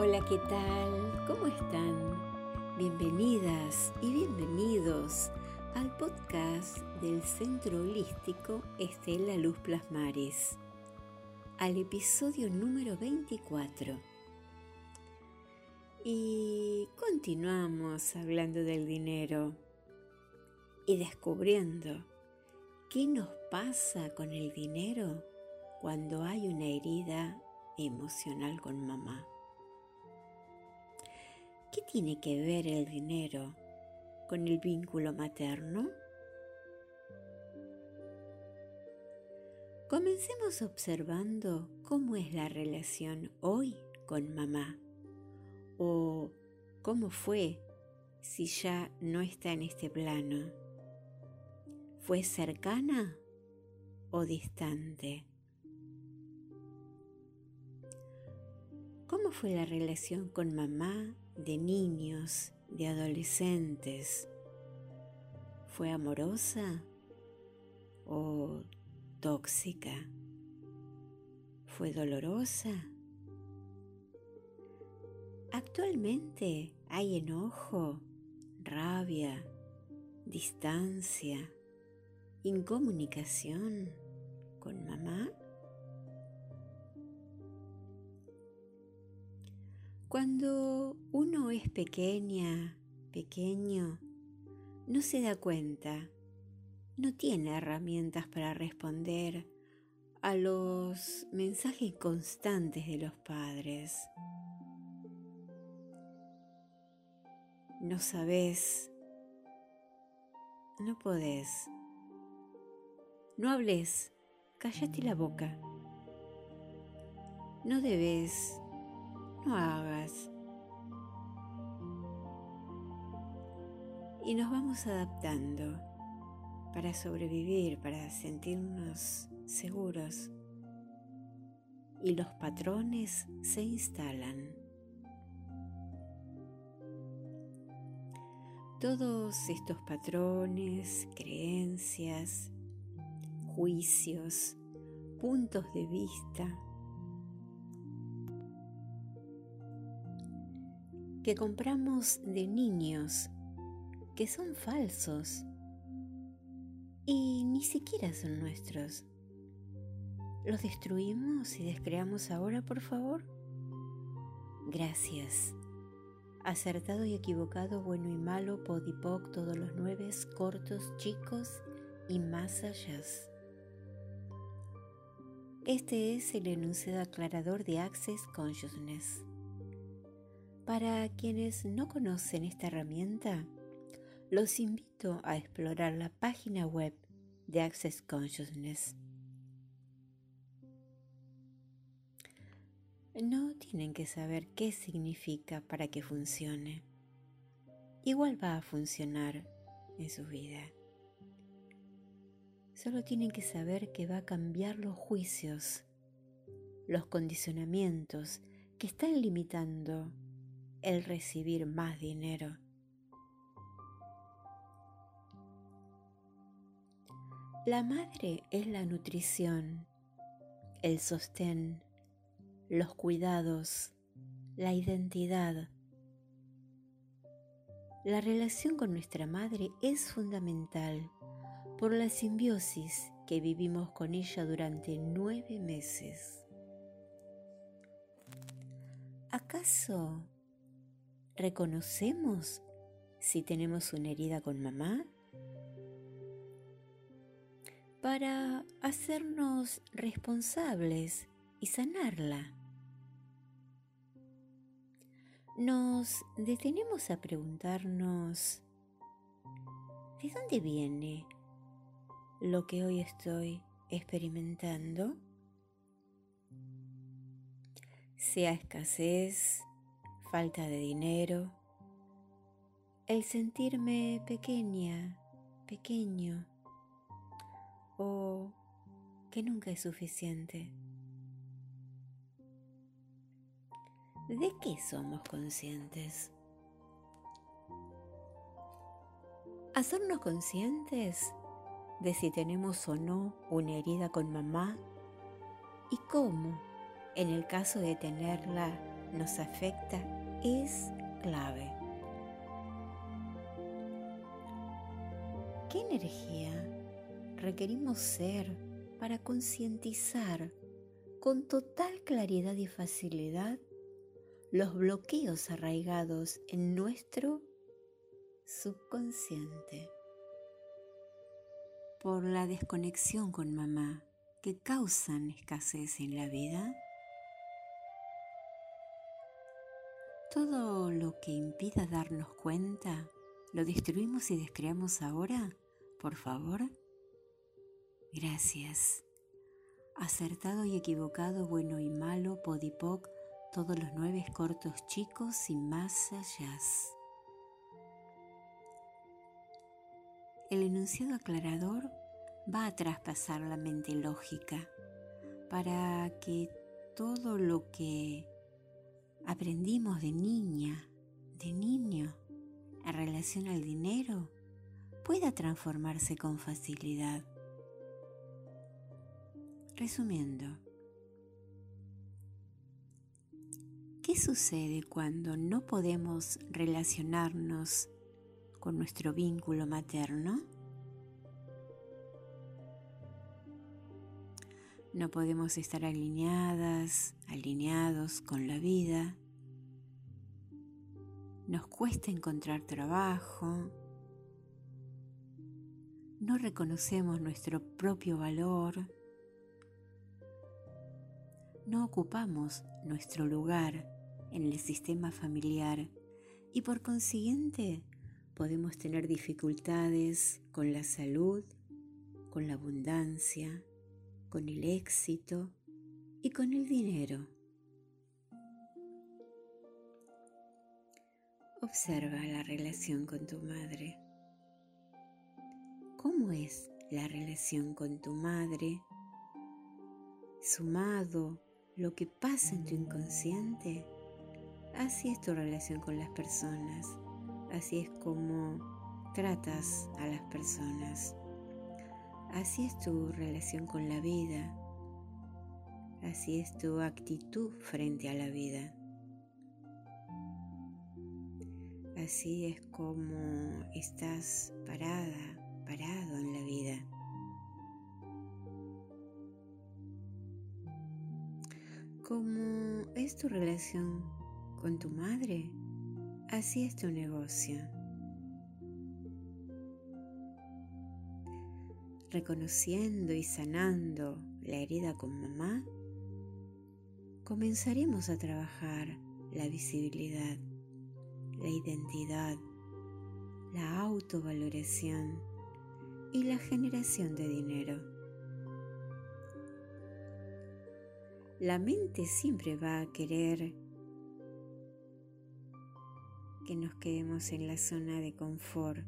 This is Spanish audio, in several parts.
Hola, ¿qué tal? ¿Cómo están? Bienvenidas y bienvenidos al podcast del Centro Holístico Estela Luz Plasmares, al episodio número 24. Y continuamos hablando del dinero y descubriendo qué nos pasa con el dinero cuando hay una herida emocional con mamá. ¿Qué tiene que ver el dinero con el vínculo materno? Comencemos observando cómo es la relación hoy con mamá o cómo fue si ya no está en este plano. ¿Fue cercana o distante? ¿Cómo fue la relación con mamá de niños, de adolescentes? ¿Fue amorosa o tóxica? ¿Fue dolorosa? Actualmente hay enojo, rabia, distancia, incomunicación con mamá. Cuando uno es pequeña, pequeño, no se da cuenta, no tiene herramientas para responder a los mensajes constantes de los padres. No sabes, no podés, no hables, cállate la boca. No debes no hagas. Y nos vamos adaptando para sobrevivir, para sentirnos seguros. Y los patrones se instalan. Todos estos patrones, creencias, juicios, puntos de vista, que compramos de niños, que son falsos y ni siquiera son nuestros. ¿Los destruimos y descreamos ahora, por favor? Gracias. Acertado y equivocado, bueno y malo, podipoc, todos los nueve, cortos, chicos y más allá. Este es el enunciado aclarador de Access Consciousness. Para quienes no conocen esta herramienta, los invito a explorar la página web de Access Consciousness. No tienen que saber qué significa para que funcione. Igual va a funcionar en su vida. Solo tienen que saber que va a cambiar los juicios, los condicionamientos que están limitando el recibir más dinero. La madre es la nutrición, el sostén, los cuidados, la identidad. La relación con nuestra madre es fundamental por la simbiosis que vivimos con ella durante nueve meses. ¿Acaso ¿Reconocemos si tenemos una herida con mamá? Para hacernos responsables y sanarla. Nos detenemos a preguntarnos, ¿de dónde viene lo que hoy estoy experimentando? Sea escasez, falta de dinero, el sentirme pequeña, pequeño o que nunca es suficiente. ¿De qué somos conscientes? Hacernos conscientes de si tenemos o no una herida con mamá y cómo, en el caso de tenerla, nos afecta es clave. ¿Qué energía requerimos ser para concientizar con total claridad y facilidad los bloqueos arraigados en nuestro subconsciente? Por la desconexión con mamá que causan escasez en la vida, todo lo que impida darnos cuenta ¿Lo destruimos y descreamos ahora? Por favor. Gracias. Acertado y equivocado, bueno y malo, podipoc, todos los nueve cortos chicos y más allá. El enunciado aclarador va a traspasar la mente lógica para que todo lo que aprendimos de niña, de niño, en relación al dinero pueda transformarse con facilidad. Resumiendo, ¿qué sucede cuando no podemos relacionarnos con nuestro vínculo materno? No podemos estar alineadas, alineados con la vida. Nos cuesta encontrar trabajo, no reconocemos nuestro propio valor, no ocupamos nuestro lugar en el sistema familiar. Y por consiguiente podemos tener dificultades con la salud, con la abundancia, con el éxito y con el dinero. Observa la relación con tu madre. ¿Cómo es la relación con tu madre? Sumado lo que pasa en tu inconsciente, así es tu relación con las personas, así es como tratas a las personas, así es tu relación con la vida, así es tu actitud frente a la vida. Así es como estás parada, parado en la vida. Como es tu relación con tu madre, así es tu negocio. Reconociendo y sanando la herida con mamá, comenzaremos a trabajar la visibilidad la identidad, la autovaloración y la generación de dinero. La mente siempre va a querer que nos quedemos en la zona de confort.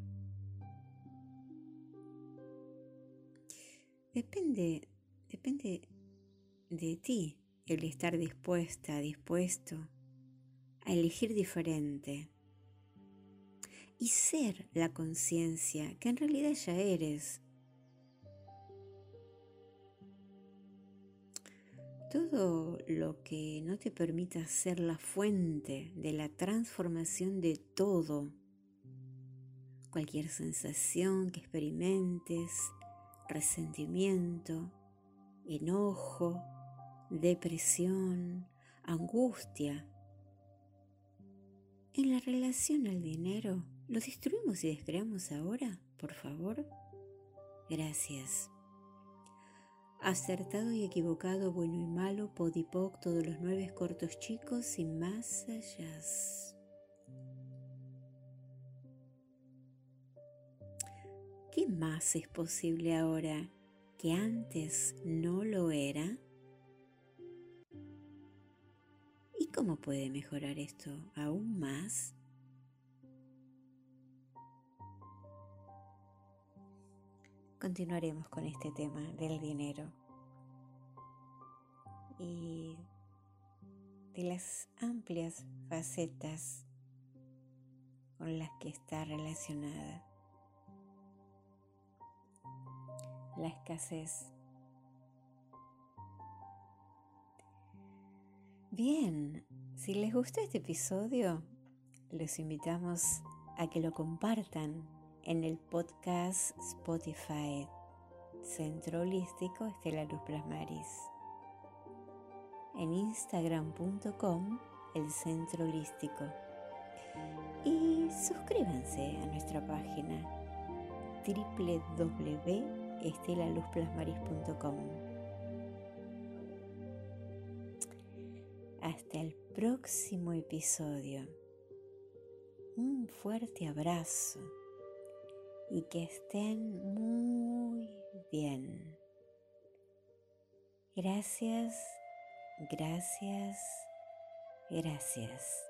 Depende, depende de ti el estar dispuesta, dispuesto a elegir diferente y ser la conciencia que en realidad ya eres. Todo lo que no te permita ser la fuente de la transformación de todo, cualquier sensación que experimentes, resentimiento, enojo, depresión, angustia, en la relación al dinero, ¿Lo destruimos y descreamos ahora, por favor? Gracias. Acertado y equivocado, bueno y malo, podipoc, todos los nueve cortos chicos y más allá. ¿Qué más es posible ahora que antes no lo era? ¿Y cómo puede mejorar esto aún más? continuaremos con este tema del dinero y de las amplias facetas con las que está relacionada. La escasez. Bien, Si les gustó este episodio, los invitamos a que lo compartan en el podcast Spotify Centro Holístico Estela Luz Plasmaris. En instagram.com el Centro Holístico. Y suscríbanse a nuestra página www.estelaluzplasmaris.com. Hasta el próximo episodio. Un fuerte abrazo y que estén muy bien. Gracias, gracias, gracias.